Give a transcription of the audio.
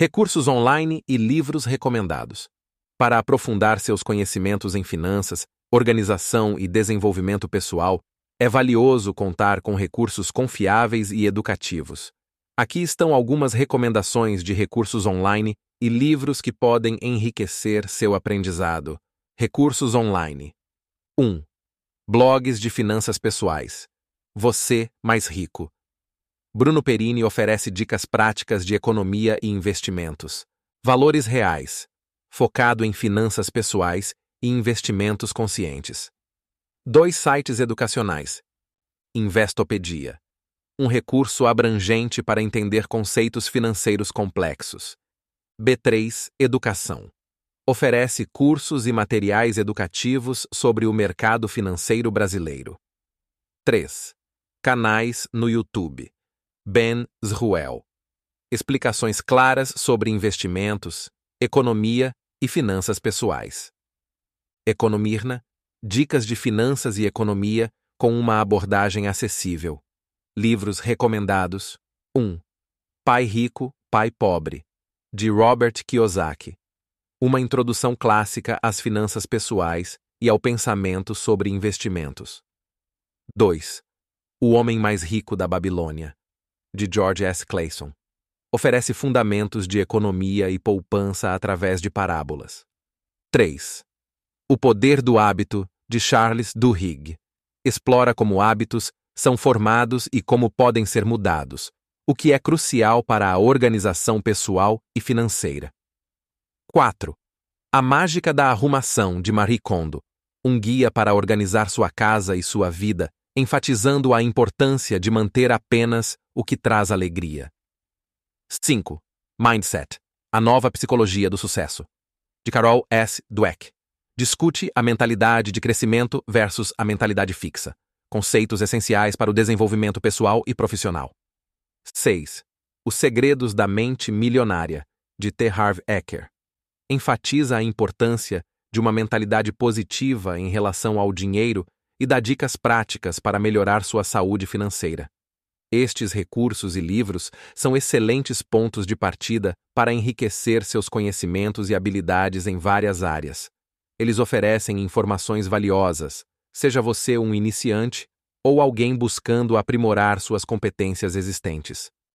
Recursos online e livros recomendados. Para aprofundar seus conhecimentos em finanças, organização e desenvolvimento pessoal, é valioso contar com recursos confiáveis e educativos. Aqui estão algumas recomendações de recursos online e livros que podem enriquecer seu aprendizado. Recursos online. 1. Blogs de finanças pessoais. Você mais rico. Bruno Perini oferece dicas práticas de economia e investimentos. Valores reais. Focado em finanças pessoais e investimentos conscientes. Dois sites educacionais. Investopedia um recurso abrangente para entender conceitos financeiros complexos. B3 Educação oferece cursos e materiais educativos sobre o mercado financeiro brasileiro. 3. Canais no YouTube. Ben Zruel. Explicações claras sobre investimentos, economia e finanças pessoais. Economirna. Dicas de finanças e economia com uma abordagem acessível. Livros recomendados: 1. Pai Rico, Pai Pobre, de Robert Kiyosaki. Uma introdução clássica às finanças pessoais e ao pensamento sobre investimentos. 2. O Homem Mais Rico da Babilônia, de George S. Clayson. Oferece fundamentos de economia e poupança através de parábolas. 3. O Poder do Hábito, de Charles Duhigg. Explora como hábitos são formados e como podem ser mudados, o que é crucial para a organização pessoal e financeira. 4. A Mágica da Arrumação, de Marie Kondo, um guia para organizar sua casa e sua vida, enfatizando a importância de manter apenas o que traz alegria. 5. Mindset A Nova Psicologia do Sucesso, de Carol S. Dweck. Discute a mentalidade de crescimento versus a mentalidade fixa conceitos essenciais para o desenvolvimento pessoal e profissional. 6. Os Segredos da Mente Milionária, de T. Harv Eker. Enfatiza a importância de uma mentalidade positiva em relação ao dinheiro e dá dicas práticas para melhorar sua saúde financeira. Estes recursos e livros são excelentes pontos de partida para enriquecer seus conhecimentos e habilidades em várias áreas. Eles oferecem informações valiosas, seja você um iniciante ou alguém buscando aprimorar suas competências existentes.